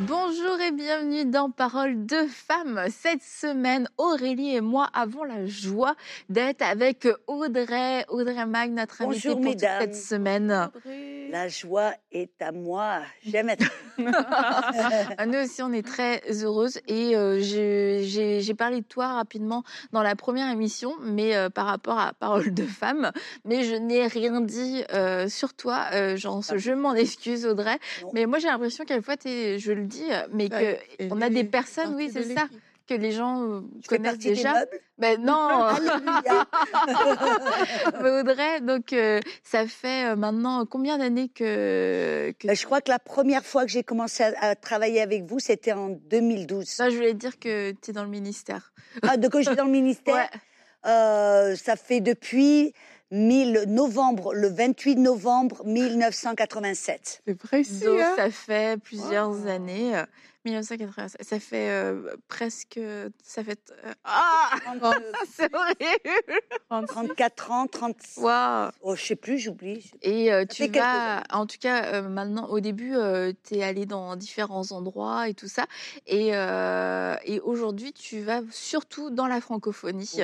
Bonjour et bienvenue dans Parole de femmes. Cette semaine, Aurélie et moi avons la joie d'être avec Audrey, Audrey Mag, notre invitée pour toute cette semaine. La joie est à moi. J'aime être. Nous aussi, on est très heureuses et euh, j'ai- parlé de toi rapidement dans la première émission, mais euh, par rapport à Parole de femmes, mais je n'ai rien dit euh, sur toi. Euh, j'en- Ah. je m'en excuse, Audrey. Non. Mais moi, j'ai l'impression qu'à fois, je le dis, mais Bah, on a des personnes, oui, c'est ça, que les gens euh, Je connaissent déjà. meubles. Ben non, mais Audrey, donc euh, ça fait euh, maintenant combien d'années que, que Ben, je crois que la première fois que j'ai commencé à, à travailler avec vous, c'était en 2012. ça, je voulais dire que tu es dans le ministère. Ah, de que je suis dans le ministère? Ouais. Euh, ça fait depuis 1000 novembre, le 28 novembre 1987. C'est précis, Donc hein ça fait plusieurs Wow. années. Euh, 1987, ça fait euh, presque, ça fait euh, ah, c'est horrible. 34 ans, 30. Waouh. Oh, je sais plus, j'oublie. Et euh, tu fait quelques vas, en tout cas, euh, maintenant, au début, tu es allé dans différents endroits et tout ça. Et, euh, et aujourd'hui, tu vas surtout dans la francophonie. Oui.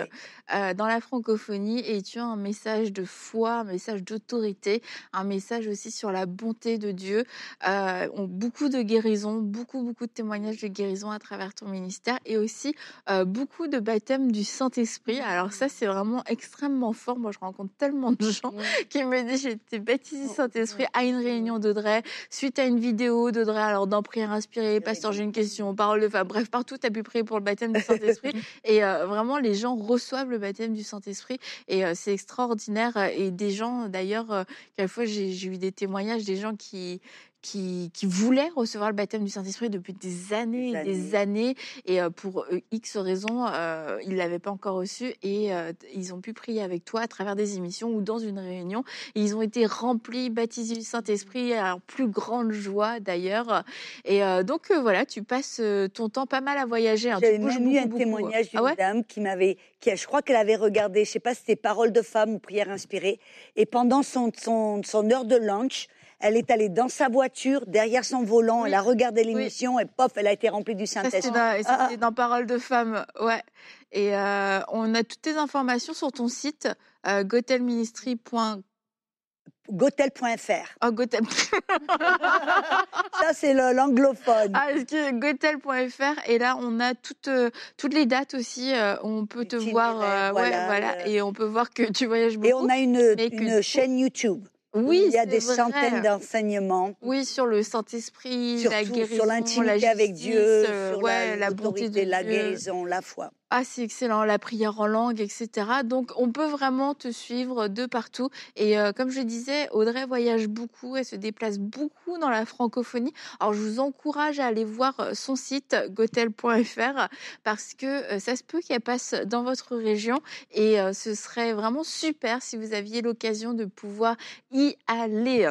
Euh, dans la francophonie, et tu as un message de foi, un message d'autorité, un message aussi sur la bonté de Dieu. Euh, on- beaucoup de guérisons, beaucoup, beaucoup de témoignages de guérison à travers ton ministère et aussi euh, beaucoup de baptêmes du Saint-Esprit. Alors ça, c'est vraiment extrêmement fort. Moi, je rencontre tellement de gens qui me dit j'ai été baptisée Saint-Esprit à une réunion d'Audrey suite à une vidéo d'Audrey alors dans prière inspirée pasteur j'ai une question parole de femme. Bref partout tu as pu prier pour le baptême du Saint-Esprit. Et euh, vraiment les gens reçoivent le baptême du Saint-Esprit et euh, c'est extraordinaire. Et des gens d'ailleurs quelquefois j'ai eu des témoignages des gens qui qui, qui voulaient recevoir le baptême du Saint-Esprit depuis des années Des et des années et euh, pour euh, X raisons euh, ils l'avaient pas encore reçu et euh, ils ont pu prier avec toi à travers des émissions ou dans une réunion et ils ont été remplis, baptisés du Saint-Esprit, à leur plus grande joie d'ailleurs. Et euh, donc voilà, tu passes ton temps pas mal à voyager. hein. J'avais même eu un beaucoup, témoignage d'une Ah ouais? dame qui m'avait, qui a- je crois qu'elle avait regardé, je sais pas si c'était Paroles de femme ou Prière inspirée, et pendant son, son, son heure de lunch, elle est allée dans sa voiture, derrière son volant, Oui. elle a regardé l'émission et pof, elle a été remplie du c'était dans, et Ah, c'était dans Parole de femme, ouais. Et euh, on a toutes tes informations sur ton site, euh, gotelministry.com. Gotel.fr. Oh, Gotel. Ça, c'est l'anglophone. Ah, gotel.fr et là on a toutes euh, toutes les dates aussi. euh, on peut te voir, ouais, voilà, euh. et on peut voir que tu voyages beaucoup. Et on a une, que chaîne YouTube. Oui, il y a des vrai. centaines d'enseignements. Oui, sur le Saint-Esprit, Sur, la guérison, sur la l'intimité avec Dieu, euh, sur ouais, la, la bonté de l'autorité, la Dieu. guérison, la foi. Ah, c'est excellent, la prière en langue, etc. Donc, on peut vraiment te suivre de partout. Et euh, comme je disais, Audrey voyage beaucoup, elle se déplace beaucoup dans la francophonie. Alors, je vous encourage à aller voir euh, son site gotel.fr parce que euh, ça se peut qu'elle passe dans votre région et euh, ce serait vraiment super si vous aviez l'occasion de pouvoir y aller.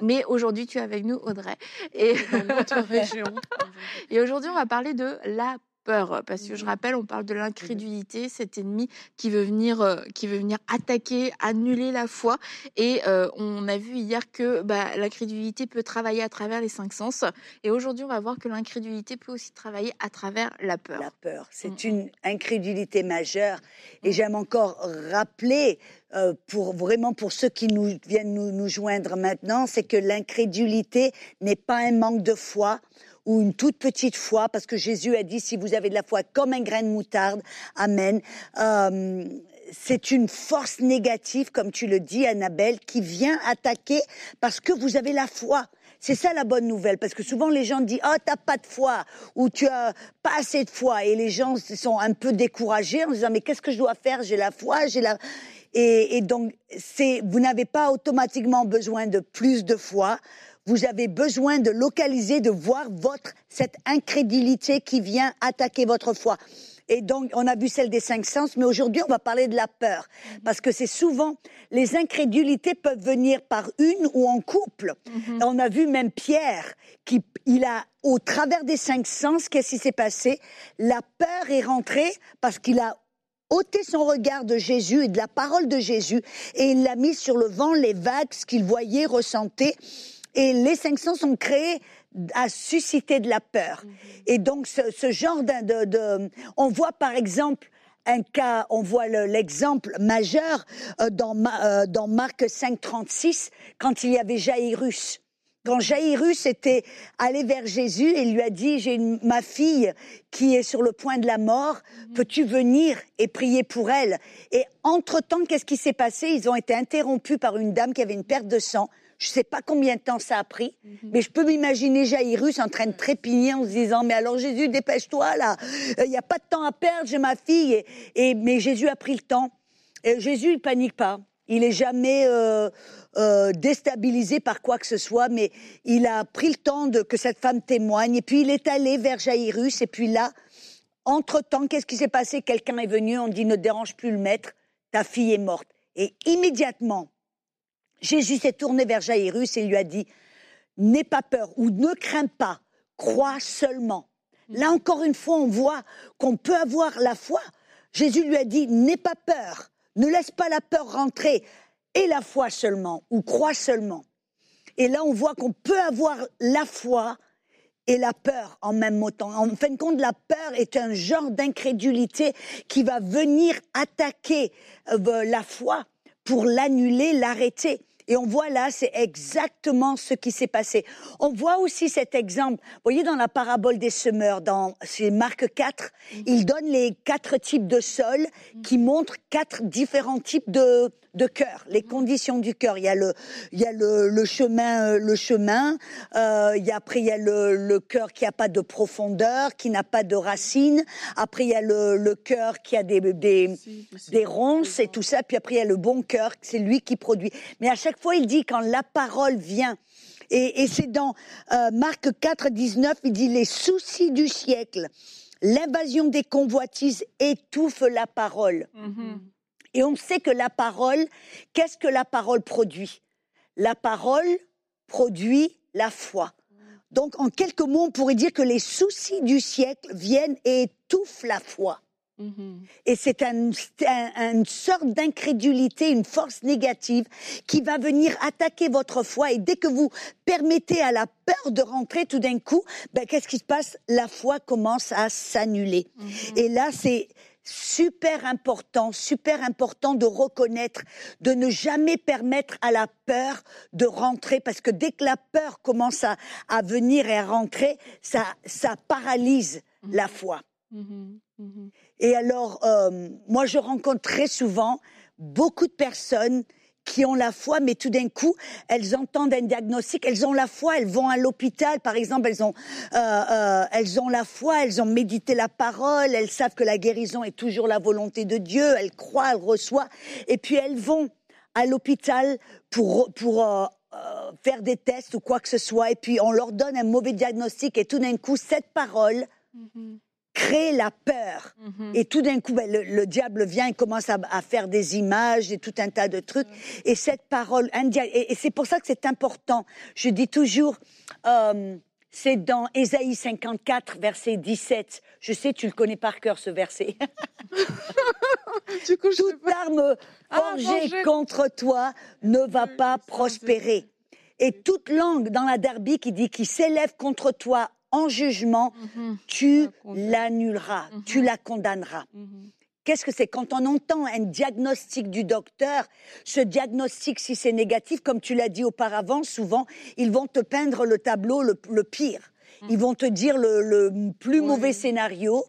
Mais aujourd'hui, tu es avec nous, Audrey. Et, Dans notre région. et aujourd'hui, on va parler de la peur, parce que je Mhm. rappelle, on parle de l'incrédulité, cet ennemi qui veut venir, qui veut venir attaquer, annuler la foi. Et euh, on a vu hier que bah, l'incrédulité peut travailler à travers les cinq sens. Et aujourd'hui, on va voir que l'incrédulité peut aussi travailler à travers la peur. La peur, c'est Mm. une incrédulité majeure. Et j'aime encore rappeler, euh, pour vraiment pour ceux qui nous viennent nous, nous joindre maintenant, c'est que l'incrédulité n'est pas un manque de foi ou une toute petite foi, parce que Jésus a dit si vous avez de la foi comme un grain de moutarde, Amen. Euh, c'est une force négative, comme tu le dis, Annabelle, qui vient attaquer parce que vous avez la foi. C'est ça la bonne nouvelle, parce que souvent les gens disent oh t'as pas de foi ou tu as pas assez de foi et les gens sont un peu découragés en disant mais qu'est-ce que je dois faire? J'ai la foi, j'ai la et, et donc vous n'avez pas automatiquement besoin de plus de foi. Vous avez besoin de localiser, de voir votre cette incrédulité qui vient attaquer votre foi. Et donc, on a vu celle des cinq sens, mais aujourd'hui, on va parler de la peur. Parce que c'est souvent, les incrédulités peuvent venir par une ou en couple. Mhm. On a vu même Pierre, qui, il a, au travers des cinq sens, qu'est-ce qui s'est passé? La peur est rentrée parce qu'il a ôté son regard de Jésus et de la parole de Jésus et il l'a mis sur le vent, les vagues, ce qu'il voyait, ressentait. Et les cinq sens ont créé à susciter de la peur. Et donc ce, ce genre de, de, on voit par exemple un cas, on voit le- l'exemple majeur euh, dans, euh, dans Marc 5, 36, quand il y avait Jairus. Quand Jairus était allé vers Jésus et lui a dit, j'ai ma fille qui est sur le point de la mort, peux-tu venir et prier pour elle? Et entre-temps, qu'est-ce qui s'est passé? Ils ont été interrompus par une dame qui avait une perte de sang. Je ne sais pas combien de temps ça a pris, mais je peux m'imaginer Jairus en train de trépigner en se disant, mais alors Jésus, dépêche-toi là, il n'y a pas de temps à perdre, j'ai ma fille. Et, et- mais Jésus a pris le temps. Et Jésus, il panique pas. Il est jamais euh, euh, déstabilisé par quoi que ce soit, mais il a pris le temps de que cette femme témoigne. Et puis il est allé vers Jairus. Et puis là, entre-temps, qu'est-ce qui s'est passé? Quelqu'un est venu, on dit ne dérange plus le maître, ta fille est morte. Et immédiatement, Jésus s'est tourné vers Jairus et lui a dit, n'aie pas peur ou ne crains pas, crois seulement. Là encore une fois, on voit qu'on peut avoir la foi. Jésus lui a dit, n'aie pas peur, ne laisse pas la peur rentrer, et la foi seulement, ou crois seulement. Et là, on voit qu'on peut avoir la foi et la peur en même temps. En fin de compte, la peur est un genre d'incrédulité qui va venir attaquer euh, la foi pour l'annuler, l'arrêter. Et on voit là, c'est exactement ce qui s'est passé. On voit aussi cet exemple. Vous voyez, dans la parabole des semeurs, dans c'est Marc 4, il donne les quatre types de sols qui montrent quatre différents types de, de cœur, les conditions du cœur. Il y a le, il y a le, le chemin, euh, le chemin. euh, il y a, après, il y a le, le cœur qui n'a pas de profondeur, qui n'a pas de racines. Après, il y a le, le cœur qui a des, des, des ronces et tout ça. Puis après, il y a le bon cœur, c'est lui qui produit. Mais à chaque fois, il dit quand la parole vient. Et, et c'est dans euh, Marc 4, 19, il dit les soucis du siècle, l'invasion des convoitises étouffe la parole. Mhm. Et on sait que la parole, qu'est-ce que la parole produit? La parole produit la foi. Donc, en quelques mots, on pourrait dire que les soucis du siècle viennent et étouffent la foi. Mhm. Et c'est un- une sorte d'incrédulité, une force négative qui va venir attaquer votre foi. Et dès que vous permettez à la peur de rentrer tout d'un coup, ben, qu'est-ce qui se passe? La foi commence à s'annuler. Et là, c'est super important, super important de reconnaître, de ne jamais permettre à la peur de rentrer, parce que dès que la peur commence à, à venir et à rentrer, ça, ça paralyse la foi. Mhm. Mhm. Et alors, euh, moi, je rencontre très souvent beaucoup de personnes qui ont la foi, mais tout d'un coup, elles entendent un diagnostic, elles ont la foi, elles vont à l'hôpital, par exemple, elles ont, euh, euh, elles ont la foi, elles ont médité la parole, elles savent que la guérison est toujours la volonté de Dieu, elles croient, elles reçoivent, et puis elles vont à l'hôpital pour, pour euh, faire des tests ou quoi que ce soit, et puis on leur donne un mauvais diagnostic, et tout d'un coup, cette parole Mhm. Crée la peur. Mhm. Et tout d'un coup, ben, le, le diable vient et commence à, à faire des images et tout un tas de trucs. Et cette parole, dia- et, et c'est pour ça que c'est important. Je dis toujours, euh, c'est dans Ésaïe 54, verset 17. Je sais, tu le connais par cœur, ce verset. Du coup, Toute arme Ah, forgée contre toi ne va pas prospérer. Et toute langue dans la derby qui dit qui s'élève contre toi en jugement, Mhm. tu l'annuleras, Mhm. tu la condamneras. Mhm. Qu'est-ce que c'est? Quand on entend un diagnostic du docteur, ce diagnostic, si c'est négatif, comme tu l'as dit auparavant, souvent, ils vont te peindre le tableau le, le pire. Ils vont te dire le, le plus Oui. mauvais scénario.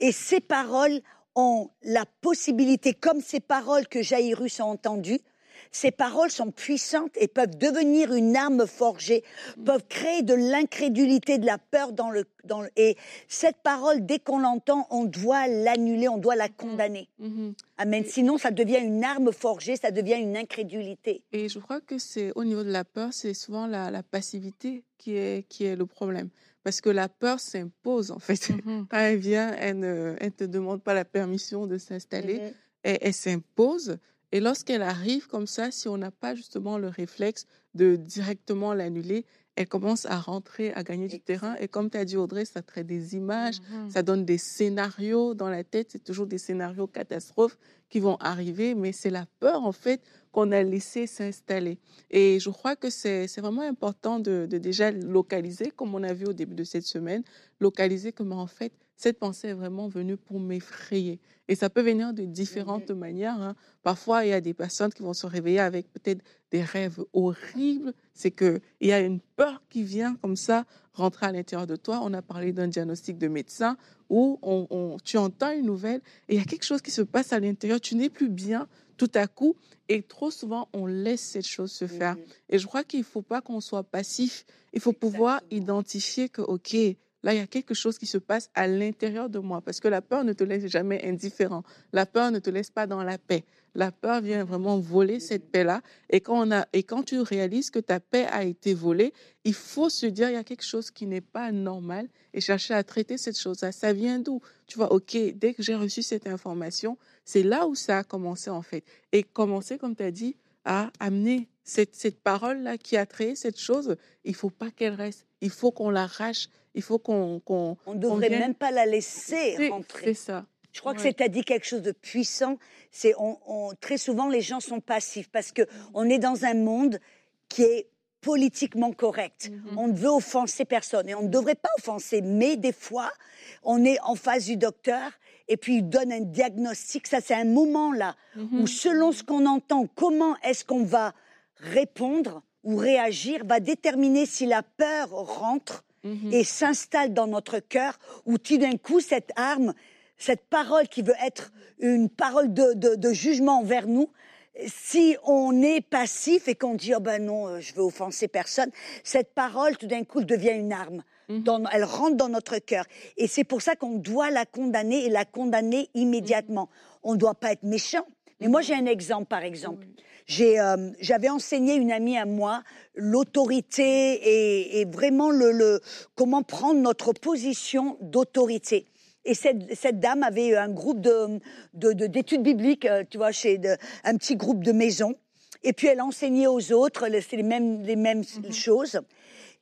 Et ces paroles ont la possibilité, comme ces paroles que Jairus a entendues, ces paroles sont puissantes et peuvent devenir une arme forgée, peuvent créer de l'incrédulité, de la peur dans le, dans et cette parole, dès qu'on l'entend, on doit l'annuler, on doit la condamner. Mhm. Amen. Sinon, ça devient une arme forgée, ça devient une incrédulité. Et je crois que c'est au niveau de la peur, c'est souvent la, la passivité qui est, qui est le problème. Parce que la peur s'impose, en fait. Mhm. Quand elle vient, elle ne elle te demande pas la permission de s'installer. Mhm. elle, elle s'impose. Et lorsqu'elle arrive comme ça, si on n'a pas justement le réflexe de directement l'annuler, elle commence à rentrer, à gagner du terrain. Et comme tu as dit, Audrey, ça crée des images, Mhm. ça donne des scénarios dans la tête. C'est toujours des scénarios catastrophes qui vont arriver, mais c'est la peur, en fait, qu'on a laissé s'installer. Et je crois que c'est c'est vraiment important de, de déjà localiser, comme on a vu au début de cette semaine, localiser comment, en fait, cette pensée est vraiment venue pour m'effrayer. Et ça peut venir de différentes manières. hein. Parfois, il y a des personnes qui vont se réveiller avec peut-être des rêves horribles. C'est qu'il y a une peur qui vient comme ça rentrer à l'intérieur de toi. On a parlé d'un diagnostic de médecin où on, on- tu entends une nouvelle et il y a quelque chose qui se passe à l'intérieur. Tu n'es plus bien tout à coup. Et trop souvent, on laisse cette chose se faire. Et je crois qu'il ne faut pas qu'on soit passif. Il faut pouvoir identifier que, OK, là, il y a quelque chose qui se passe à l'intérieur de moi. Parce que la peur ne te laisse jamais indifférent. La peur ne te laisse pas dans la paix. La peur vient vraiment voler cette paix-là. Et quand, on a, et quand tu réalises que ta paix a été volée, il faut se dire, il y a quelque chose qui n'est pas normal et chercher à traiter cette chose-là. Ça vient d'où? Tu vois, OK, dès que j'ai reçu cette information, c'est là où ça a commencé en fait. Et commencer, comme tu as dit, à amener cette, cette parole-là qui a créé cette chose, il faut pas qu'elle reste. Il faut qu'on l'arrache. Il faut qu'on... On ne devrait même pas la laisser rentrer. c'est ça. Je crois que c'est à dit quelque chose de puissant. C'est on, on- très souvent les gens sont passifs parce que on est dans un monde qui est politiquement correct. Mhm. On ne veut offenser personne et on ne devrait pas offenser. Mais des fois, on est en face du docteur et puis il donne un diagnostic. Ça, c'est un moment là Mhm. où selon ce qu'on entend, comment est-ce qu'on va répondre ou réagir va déterminer si la peur rentre Mhm. et s'installe dans notre cœur, où tout d'un coup, cette arme, cette parole qui veut être une parole de, de- de jugement envers nous, si on est passif et qu'on dit oh ben non, euh, je veux offenser personne, cette parole tout d'un coup devient une arme. Mhm. Dans- elle rentre dans notre cœur. Et c'est pour ça qu'on doit la condamner et la condamner immédiatement. On ne doit pas être méchant. Mais moi, j'ai un exemple, par exemple. J'ai, euh, j'avais enseigné une amie à moi l'autorité et, et vraiment le, le- comment prendre notre position d'autorité. Et cette, cette dame avait un groupe de, de- de- d'études bibliques, euh, tu vois, chez de- un petit groupe de maison. Et puis elle enseignait aux autres, c'est les mêmes, les mêmes choses.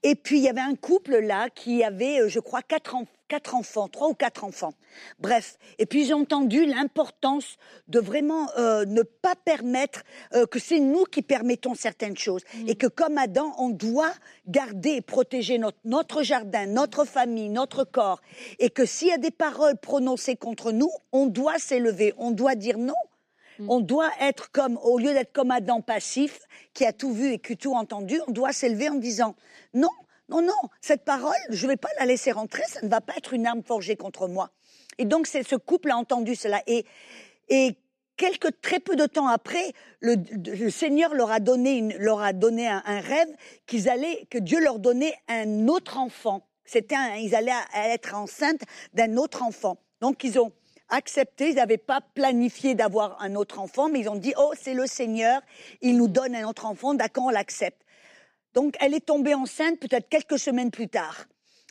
Et puis il y avait un couple là qui avait, euh, je crois, quatre, en- quatre enfants, trois ou quatre enfants. Bref. Et puis j'ai entendu l'importance de vraiment euh, ne pas permettre euh, que c'est nous qui permettons certaines choses. Et que comme Adam, on doit garder et protéger notre, notre jardin, notre famille, notre corps. Et que s'il y a des paroles prononcées contre nous, on doit s'élever, on doit dire non. On doit être comme, au lieu d'être comme Adam passif, qui a tout vu et qui a tout entendu, on doit s'élever en disant non, non, non, cette parole, je ne vais pas la laisser rentrer, ça ne va pas être une arme forgée contre moi. Et donc, ce couple a entendu cela. Et, et très peu de temps après, le, Seigneur leur a donné, leur a donné un, rêve qu'ils allaient, que Dieu leur donnait un autre enfant. C'était ils allaient être enceintes d'un autre enfant. Donc, ils ont accepté, ils n'avaient pas planifié d'avoir un autre enfant, mais ils ont dit, oh, c'est le Seigneur, il nous donne un autre enfant, d'accord, on l'accepte. Donc, elle est tombée enceinte peut-être quelques semaines plus tard.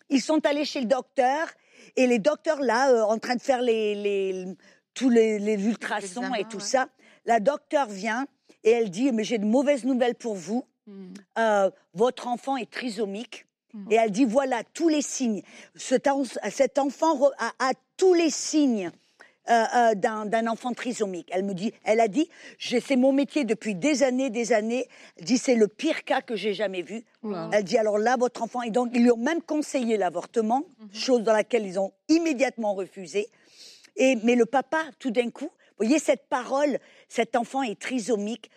Ils sont allés chez le docteur, et les docteurs, là, euh, en train de faire les, les- tous les, les ultrasons et tout ouais. ça, la docteur vient et elle dit, mais j'ai de mauvaises nouvelles pour vous. Mhm. Euh, votre enfant est trisomique. Mhm. Et elle dit, voilà tous les signes. Cet, en- cet enfant a tous les signes euh, euh, d'un enfant trisomique. Elle me dit, elle a dit, c'est mon métier depuis des années, des années. Elle dit, c'est le pire cas que j'ai jamais vu. Elle dit, alors là, votre enfant, et donc ils lui ont même conseillé l'avortement, chose dans laquelle ils ont immédiatement refusé. Et, mais le papa, tout d'un coup, vous voyez cette parole, cet enfant est trisomique.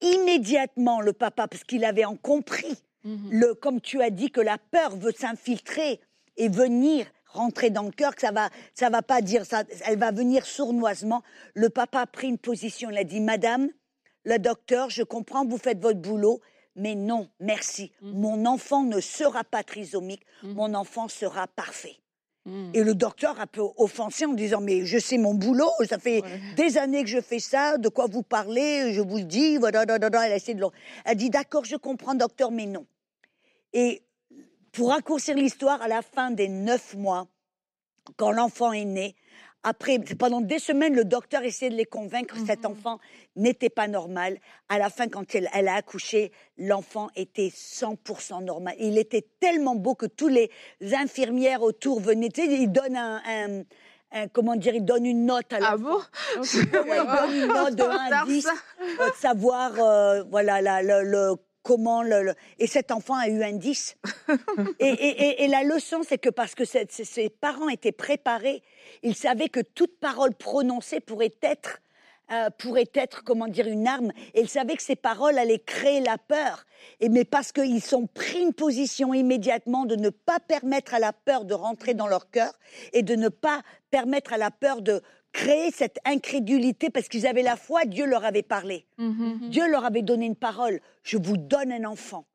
Immédiatement, le papa, parce qu'il avait en compris, Mhm. le, comme tu as dit, que la peur veut s'infiltrer et venir rentrer dans le cœur, que ça va, ça va pas dire ça, elle va venir sournoisement. Le papa a pris une position, il a dit, Madame, le docteur, je comprends, vous faites votre boulot, mais non, merci. Mm. Mon enfant ne sera pas trisomique, Mm. mon enfant sera parfait. Mm. Et le docteur a peu offensé en disant, mais je sais mon boulot, ça fait Ouais. des années que je fais ça, de quoi vous parlez, je vous le dis, voilà, elle a essayé de le- Elle dit, d'accord, je comprends, docteur, mais non. Et pour raccourcir l'histoire, à la fin des neuf mois, quand l'enfant est né, après, pendant des semaines, le docteur essayait de les convaincre que cet Mhm. enfant n'était pas normal. À la fin, quand elle, elle a accouché, l'enfant était 100% normal. Il était tellement beau que tous les infirmières autour venaient. Tu sais, ils donnent un, comment dire, ils donnent une note à Ah l'enfant. bon? Ils donnent une note de Trop 1 à tard, 10 ça. euh, de savoir, euh, voilà, la- le- comment le, le- Et cet enfant a eu un 10. et, et- la leçon, c'est que parce que ses, ses parents étaient préparés, ils savaient que toute parole prononcée pourrait être, euh, pourrait être, comment dire, une arme. Et ils savaient que ces paroles allaient créer la peur. Et mais parce qu'ils ont pris une position immédiatement de ne pas permettre à la peur de rentrer dans leur cœur et de ne pas permettre à la peur de créer cette incrédulité parce qu'ils avaient la foi, Dieu leur avait parlé. Mhm. Dieu leur avait donné une parole. Je vous donne un enfant.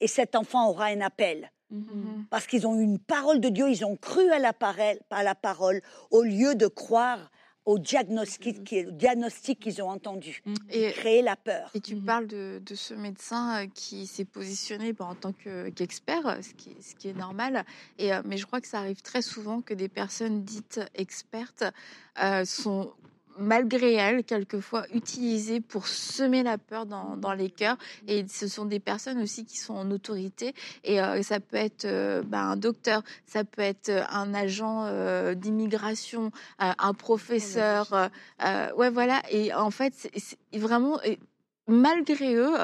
Et cet enfant aura un appel. Mhm. Mhm. Parce qu'ils ont eu une parole de Dieu, ils ont cru à la, parole, à la parole au lieu de croire au diagnostic, qu'ils ont entendu. Et, Créer la peur. et tu Mhm. parles de, de ce médecin euh, qui s'est positionné bah, en tant que- qu'expert, euh, ce, qui, ce qui est normal. Et, euh, mais je crois que ça arrive très souvent que des personnes dites expertes euh, sont malgré elles, quelquefois utilisées pour semer la peur dans, dans les cœurs. Et ce sont des personnes aussi qui sont en autorité. Et euh, ça peut être euh, bah, un docteur, ça peut être euh, un agent euh, d'immigration, un professeur. ouais, voilà. Et en fait, c'est vraiment. et Malgré eux,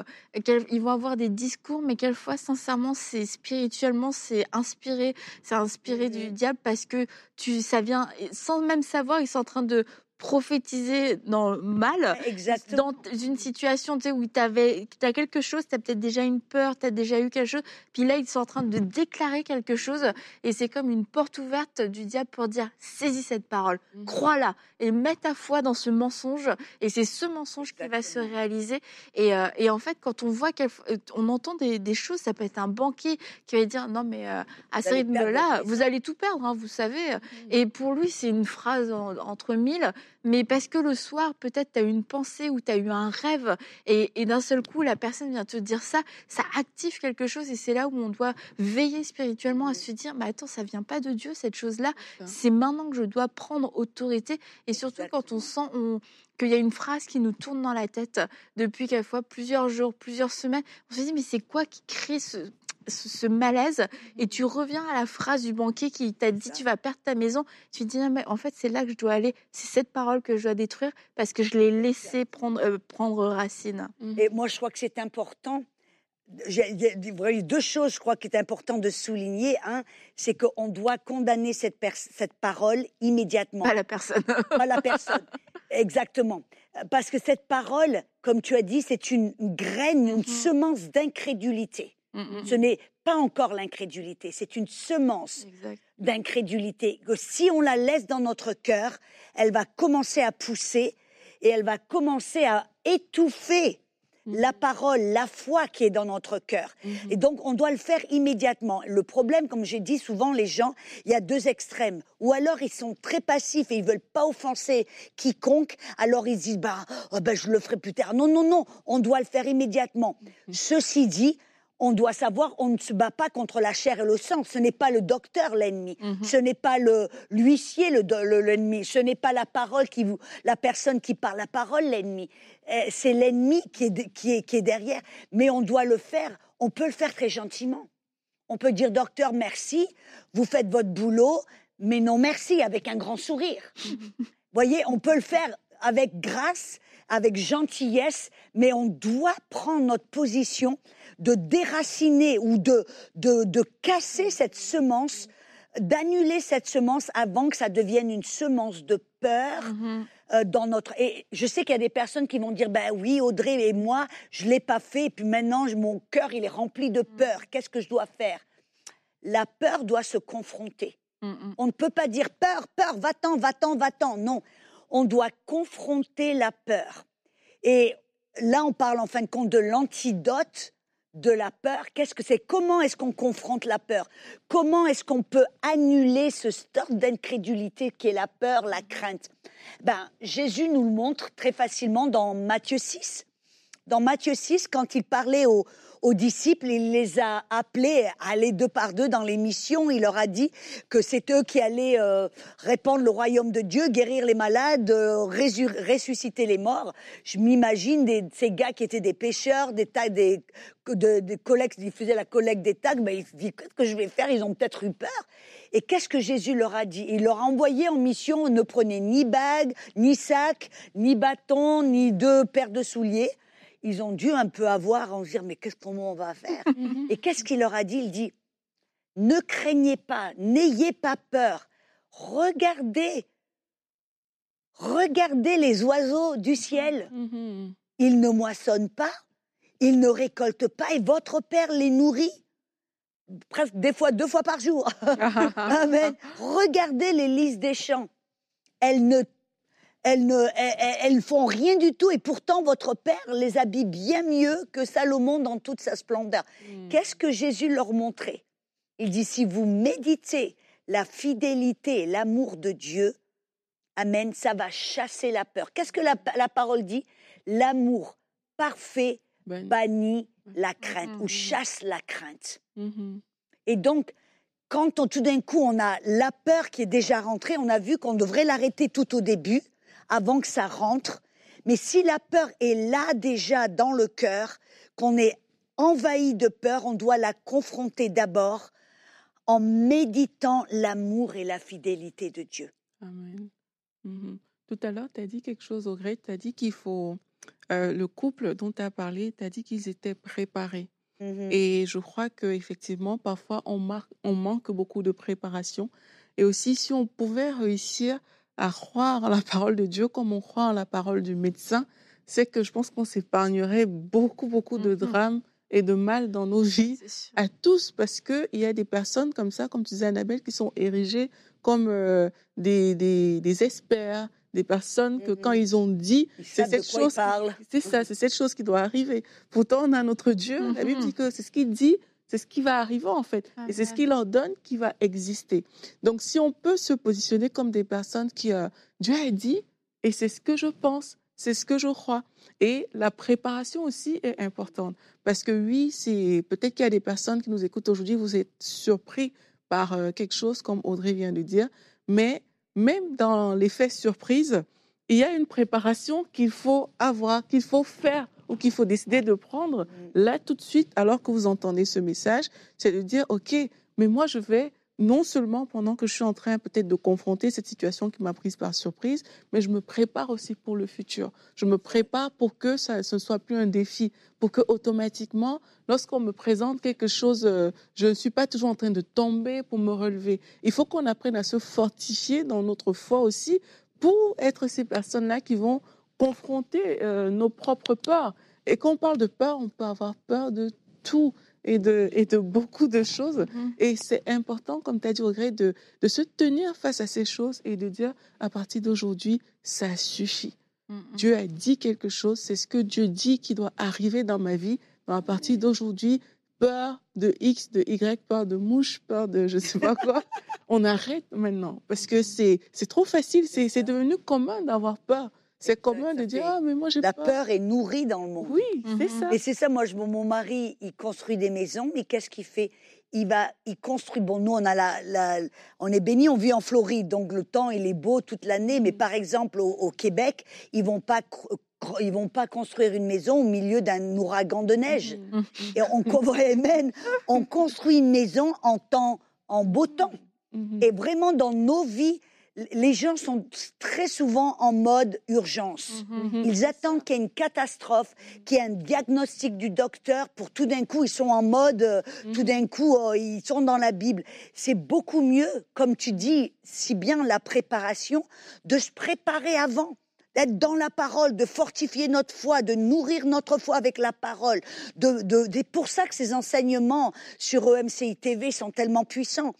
ils vont avoir des discours, mais quelquefois, sincèrement, c'est spirituellement, c'est inspiré, c'est inspiré du Mhm. diable parce que tu, ça vient, sans même savoir, ils sont en train de prophétiser dans le mal Exactement. dans une situation tu sais, où tu as quelque chose, tu as peut-être déjà une peur, tu as déjà eu quelque chose, puis là, ils sont en train de déclarer quelque chose, et c'est comme une porte ouverte du diable pour dire saisis cette parole, Mhm. crois-la, et mets ta foi dans ce mensonge, et c'est ce mensonge qui va se réaliser. Et, euh, et en fait, quand on voit, quel- euh, entend des, des choses, ça peut être un banquier qui va dire non, mais euh, à ce rythme-là, vous allez tout perdre, hein, vous savez. Et pour lui, c'est une phrase en- entre mille, mais parce que le soir, peut-être, tu as eu une pensée ou tu as eu un rêve, et, et d'un seul coup, la personne vient te dire ça, ça active quelque chose, et c'est là où on doit veiller spirituellement à se dire, mais attends, ça vient pas de Dieu, cette chose-là, c'est maintenant que je dois prendre autorité, et surtout quand on sent on- qu'il y a une phrase qui nous tourne dans la tête depuis quelquefois plusieurs jours, plusieurs semaines, on se dit, mais c'est quoi qui crée ce, ce, malaise et tu reviens à la phrase du banquier qui t'a dit tu vas perdre ta maison. Tu te dis non, mais en fait c'est là que je dois aller. C'est cette parole que je dois détruire parce que je l'ai laissé prendre euh, prendre racine. Mhm. Et moi, je crois que c'est important. Il y a deux choses, je crois, qui est important de souligner. Un, c'est qu'on doit condamner cette, parole immédiatement. Pas la personne. pas la personne. Exactement. Parce que cette parole, comme tu as dit, c'est une graine, une Mhm. semence d'incrédulité. Mhm. Ce n'est pas encore l'incrédulité, c'est une semence d'incrédulité. Que si on la laisse dans notre cœur, elle va commencer à pousser et elle va commencer à étouffer la parole, la foi qui est dans notre cœur. Et donc, on doit le faire immédiatement. Le problème, comme j'ai dit souvent, les gens, il y a deux extrêmes. Ou alors, ils sont très passifs et ils veulent pas offenser quiconque. Alors, ils disent, bah, oh, ben, je le ferai plus tard. Non, non, non. On doit le faire immédiatement. Ceci dit, on doit savoir, on ne se bat pas contre la chair et le sang. Ce n'est pas le docteur l'ennemi. Mhm. Ce n'est pas le l'huissier le- l'ennemi. Ce n'est pas la parole qui vous, la personne qui parle la parole l'ennemi. Euh, C'est l'ennemi qui est, de- qui, est, qui est derrière. Mais on doit le faire. On peut le faire très gentiment. On peut dire docteur merci, vous faites votre boulot, mais non merci avec un grand sourire. Voyez, on peut le faire avec grâce, avec gentillesse, mais on doit prendre notre position de déraciner ou de, de, de casser cette semence, d'annuler cette semence avant que ça devienne une semence de peur Mhm. euh, dans notre. Et je sais qu'il y a des personnes qui vont dire ben oui, Audrey et moi, je l'ai pas fait, et puis maintenant mon cœur il est rempli de peur. Qu'est-ce que je dois faire? La peur doit se confronter. Mhm. On ne peut pas dire peur, peur, va-t'en, va-t'en, va-t'en. Non, on doit confronter la peur. Et là, on parle en fin de compte de l'antidote de la peur. Qu'est-ce que c'est? Comment est-ce qu'on confronte la peur? Comment est-ce qu'on peut annuler ce stock d'incrédulité qui est la peur, la crainte? Ben, Jésus nous le montre très facilement dans Matthieu 6. Dans Matthieu 6, quand il parlait aux, aux disciples, il les a appelés à aller deux par deux dans les missions. Il leur a dit que c'est eux qui allaient euh, répandre le royaume de Dieu, guérir les malades, euh, ressusciter les morts. Je m'imagine ces gars qui étaient des pêcheurs, des tags, des, de, des faisaient la collecte des tags. Ben, ils se disent qu'est-ce que je vais faire? Ils ont peut-être eu peur. Et qu'est-ce que Jésus leur a dit? Il leur a envoyé en mission ne prenez ni bague, ni sac, ni bâton, ni deux paires de souliers ils ont dû un peu avoir, en se dire, mais qu'est-ce qu'on va faire? Mhm. Et qu'est-ce qu'il leur a dit? Il dit, ne craignez pas, n'ayez pas peur, regardez, regardez les oiseaux du ciel. Mhm. Ils ne moissonnent pas, ils ne récoltent pas, et votre Père les nourrit presque des fois deux fois par jour. Amen. Regardez les lys des champs. Elles ne elles ne elles, font rien du tout et pourtant votre Père les habille bien mieux que Salomon dans toute sa splendeur. Hmm. Qu'est-ce que Jésus leur montrait? Il dit si vous méditez la fidélité l'amour de Dieu, Amen, ça va chasser la peur. Qu'est-ce que la, parole dit? L'amour parfait bannit la crainte ou chasse la crainte. Mm-hmm. Et donc, quand tout d'un coup on a la peur qui est déjà rentrée, on a vu qu'on devrait l'arrêter tout au début avant que ça rentre. Mais si la peur est là déjà dans le cœur, qu'on est envahi de peur, on doit la confronter d'abord en méditant l'amour et la fidélité de Dieu. Amen. Mhm. Tout à l'heure, tu as dit quelque chose, au grec, tu as dit qu'il faut, euh, le couple dont tu as parlé, tu as dit qu'ils étaient préparés. Mhm. Et je crois qu'effectivement, parfois, on, on manque beaucoup de préparation. Et aussi, si on pouvait réussir à croire en la parole de Dieu comme on croit en la parole du médecin, c'est que je pense qu'on s'épargnerait beaucoup, beaucoup de mmh drames et de mal dans nos vies à tous parce qu'il y a des personnes comme ça, comme tu disais Annabelle, qui sont érigées comme euh, des, des, des, experts, des personnes que quand mmh ils ont dit, c'est cette chose, c'est ça, c'est cette chose qui doit arriver. Pourtant, on a notre Dieu, la Bible mmh dit que c'est ce qu'il dit, c'est ce qui va arriver en fait. Et c'est ce qu'il leur donne qui va exister. Donc si on peut se positionner comme des personnes qui, euh, Dieu a dit, et c'est ce que je pense, c'est ce que je crois. Et la préparation aussi est importante. Parce que oui, c'est peut-être qu'il y a des personnes qui nous écoutent aujourd'hui, vous êtes surpris par euh, quelque chose, comme Audrey vient de dire. Mais même dans l'effet surprise, il y a une préparation qu'il faut avoir, qu'il faut faire ou qu'il faut décider de prendre mm. là tout de suite, alors que vous entendez ce message, c'est de dire, OK, mais moi je vais non seulement pendant que je suis en train peut-être de confronter cette situation qui m'a prise par surprise, mais je me prépare aussi pour le futur. Je me prépare pour que ça, ce ne soit plus un défi, pour que automatiquement, lorsqu'on me présente quelque chose, euh, je ne suis pas toujours en train de tomber pour me relever. Il faut qu'on apprenne à se fortifier dans notre foi aussi pour être ces personnes-là qui vont confronter euh, nos propres peurs. Et quand on parle de peur, on peut avoir peur de tout et de, et de beaucoup de choses. Mm-hmm. Et c'est important, comme tu as dit, Audrey, de, de se tenir face à ces choses et de dire, à partir d'aujourd'hui, ça suffit. Mm-hmm. Dieu a dit quelque chose, c'est ce que Dieu dit qui doit arriver dans ma vie. Donc à partir d'aujourd'hui, peur de X, de Y, peur de mouche, peur de je sais pas quoi, on arrête maintenant. Parce que c'est trop facile, c'est devenu commun d'avoir peur. C'est commun de dire ah mais moi j'ai peur. La peur est nourrie dans le monde. Oui, c'est mhm. ça. Et c'est ça. Moi, je, mon mari, il construit des maisons, mais qu'est-ce qu'il fait? Il va, il construit. Bon, nous, on a la, on est béni, on vit en Floride, donc le temps il est beau toute l'année. Mais par exemple, au, Québec, ils vont pas ils vont pas construire une maison au milieu d'un ouragan de neige. Mhm. Et on, on construit une maison en temps, en beau temps. Mhm. Et vraiment dans nos vies, les gens sont très souvent en mode urgence. Mhm. Mhm. Ils attendent qu'il y ait une catastrophe, qu'il y ait un diagnostic du docteur pour tout d'un coup, ils sont en mode, euh, tout mhm. d'un coup, oh, ils sont dans la Bible. C'est beaucoup mieux, comme tu dis, si bien la préparation, de se préparer avant d'être dans la parole, de fortifier notre foi, de nourrir notre foi avec la parole. De, de, pour ça que ces enseignements sur EMCI TV sont tellement puissants.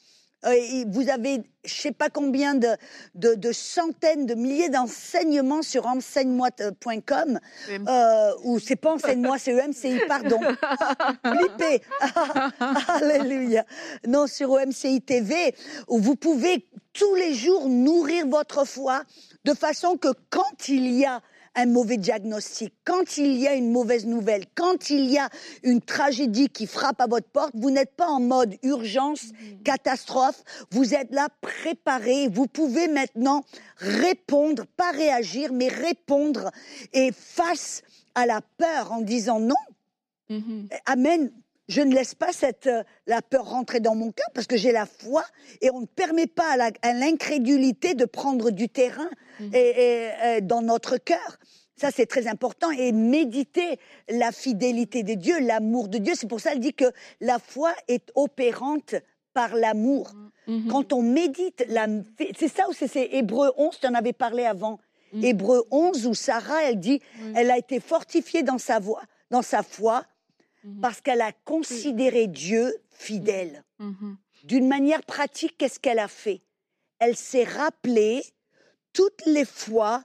Euh, et vous avez, je sais pas combien de, de, de centaines, de milliers d'enseignements sur enseigne-moi.com, euh, ou c'est pas enseigne-moi, c'est EMCI, pardon. Flippé. Alléluia. Non, sur EMCI TV, où vous pouvez tous les jours nourrir votre foi de façon que quand il y a un mauvais diagnostic, quand il y a une mauvaise nouvelle, quand il y a une tragédie qui frappe à votre porte, vous n'êtes pas en mode urgence, catastrophe, vous êtes là préparé, vous pouvez maintenant répondre, pas réagir, mais répondre et face à la peur en disant non, Mhm. Amen. Je ne laisse pas cette, euh, la peur rentrer dans mon cœur parce que j'ai la foi et on ne permet pas à l'incrédulité de prendre du terrain et, et, euh, dans notre cœur. Ça, c'est très important. Et méditer la fidélité de Dieu, l'amour de Dieu. C'est pour ça qu'elle dit que la foi est opérante par l'amour. Mhm. Quand on médite, la- c'est ça ou c'est Hébreu 11, tu en avais parlé avant. Mhm. Hébreu 11, où Sarah, elle dit, elle a été fortifiée dans sa, dans sa foi Mhm. parce qu'elle a considéré Dieu fidèle. Mhm. D'une manière pratique, qu'est-ce qu'elle a fait? Elle s'est rappelée toutes les fois,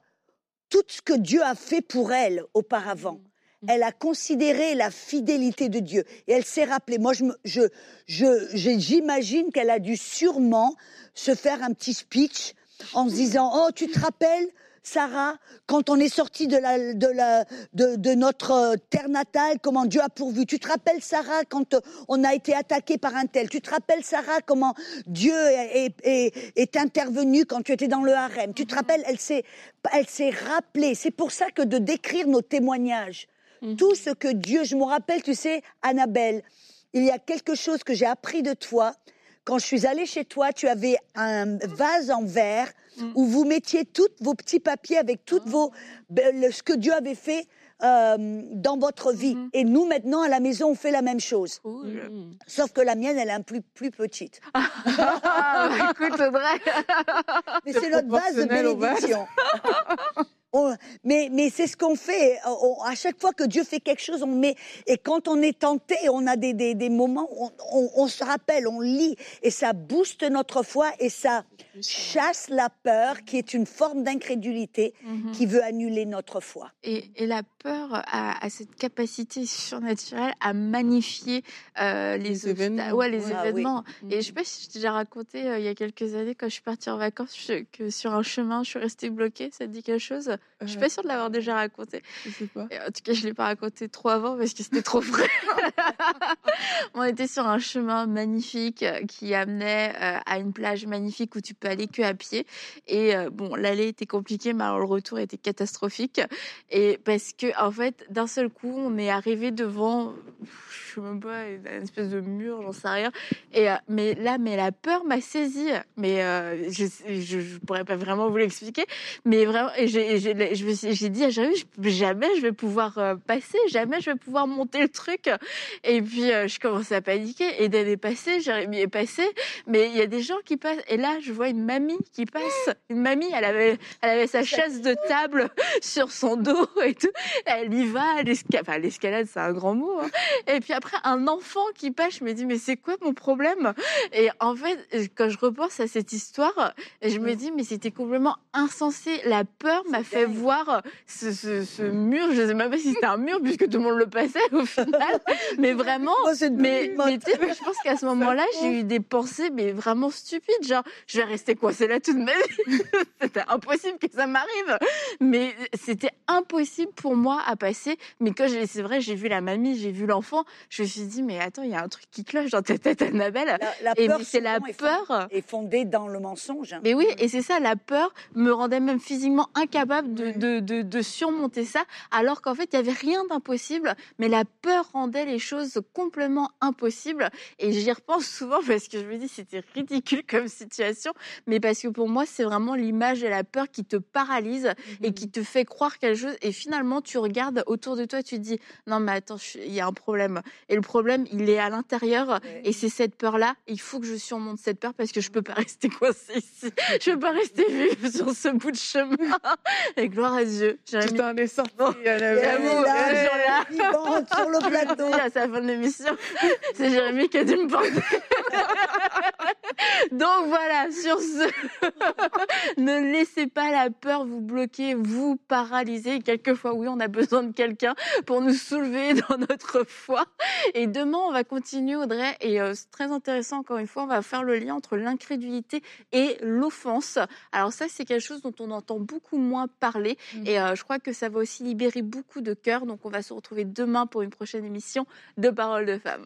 tout ce que Dieu a fait pour elle auparavant. Elle a considéré la fidélité de Dieu et elle s'est rappelée. Moi, je, me- je, je- je- j'imagine qu'elle a dû sûrement se faire un petit speech en se disant Oh, tu te rappelles Sarah, quand on est sorti de, la, de, la, de, de notre euh, terre natale, comment Dieu a pourvu. Tu te rappelles, Sarah, quand euh, on a été attaqué par un tel? Tu te rappelles, Sarah, comment Dieu est, est- intervenu quand tu étais dans le harem? Tu te rappelles, elle s'est, elle s'est rappelée. C'est pour ça que de décrire nos témoignages, Mhm. tout ce que Dieu, je me rappelle, tu sais, Annabelle, il y a quelque chose que j'ai appris de toi. Quand je suis allée chez toi, tu avais un vase en verre Mm. où vous mettiez tous vos petits papiers avec toutes Oh. vos ben, ce que Dieu avait fait euh, dans votre vie. Mhm. Et nous maintenant à la maison, on fait la même chose. Cool. Mhm. Sauf que la mienne, elle est un plus plus petite. Ah, bah, écoute, Audrey. Mais C'est notre vase de bénédiction. On- mais mais c'est ce qu'on fait. On- à chaque fois que Dieu fait quelque chose, on met. Et quand on est tenté, on a des, des, des moments où on, on- on se rappelle, on lit, et ça booste notre foi et ça chasse la peur, qui est une forme d'incrédulité Mhm. qui veut annuler notre foi. Et, et la peur a, a cette capacité surnaturelle à magnifier euh, les, événements. Ouais, les Ouais. Ah oui. événements. Et je Mhm. sais pas si je t'ai déjà raconté euh, il y a quelques années quand je suis partie en vacances je- que sur un chemin je suis restée bloquée. Ça te dit quelque chose? Je suis pas sûre de l'avoir déjà raconté. Je sais pas. Et en tout cas, je l'ai pas raconté trop avant parce que c'était trop frais. On était sur un chemin magnifique euh, qui amenait euh, à une plage magnifique où tu peux aller que à pied. Et euh, bon, l'aller était compliqué, mais alors le retour était catastrophique. Et parce que en fait, d'un seul coup, on est arrivé devant, je sais même pas, une espèce de mur, j'en sais rien. Et euh, mais là, mais la peur m'a saisie. Mais euh, je, je, pourrais pas vraiment vous l'expliquer. Mais vraiment, et j'ai, et j'ai, suis- dit je- jamais je vais pouvoir euh, passer, jamais je vais pouvoir monter le truc. Et puis, je commençais à paniquer. Eden est passé, Jérémy est passé. Mais il y a des gens qui passent. Et là, je vois une mamie qui passe. Une mamie, elle avait, elle avait sa chaise de table sur son dos et tout. Elle y va, l'escalade, enfin, l'escalade, c'est un grand mot. hein. Et puis après, un enfant qui passe, je me dis, mais c'est quoi mon problème? Et en fait, quand je repense à cette histoire, je me Mm. dis, mais c'était complètement insensé. La peur m'a fait dingue. voir ce, ce, ce mur. Je sais même pas si c'était un mur, puisque tout le monde le passait au final. Mais vraiment. Moi, une Mais, je pense qu'à ce moment-là, j'ai eu des pensées, mais vraiment stupides. Genre, je vais rester coincée là toute ma vie. c'était impossible que ça m'arrive. Mais c'était impossible pour moi à passer. Mais quand j'ai, c'est vrai, j'ai vu la mamie, j'ai vu l'enfant, je me suis dit, mais attends, il y a un truc qui cloche dans ta tête, Annabelle. La, la Et c'est la est peur. est fondée dans le mensonge. Mais oui, et c'est ça, la peur me rendait même physiquement incapable de, de, de, de surmonter ça, alors qu'en fait, il n'y avait rien d'impossible, mais la peur rendait les choses complètement impossibles. Et j'y repense souvent parce que je me dis, c'était ridicule comme situation, mais parce que pour moi, c'est vraiment l'image de la peur qui te paralyse et qui te fait croire quelque chose. Et finalement, tu regardes autour de toi, tu te dis, non, mais attends, il y a un problème. Et le problème, il est à l'intérieur. Ouais. Et c'est cette peur-là, il faut que je surmonte cette peur parce que je peux pas rester coincée ici. Je peux pas rester vivre sur ce bout de chemin. Et gloire à Dieu. Tu Jérémy, t'en es sorti, est J'avoue, là, est sur le plateau. à la fin de l'émission, c'est Jérémy qui a dû me porter. Donc voilà, sur ce, ne laissez pas la peur vous bloquer, vous paralyser. Quelquefois, oui, on a besoin de quelqu'un pour nous soulever dans notre foi. Et demain, on va continuer, Audrey. Et euh, c'est très intéressant, encore une fois, on va faire le lien entre l'incrédulité et l'offense. Alors ça, c'est quelque chose dont on entend beaucoup moins parler. Mmh. Et euh, je crois que ça va aussi libérer beaucoup de cœurs. Donc on va se retrouver demain pour une prochaine émission de Paroles de femmes.